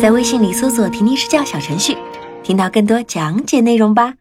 在微信里搜索“婷婷试教”小程序，听到更多讲解内容吧。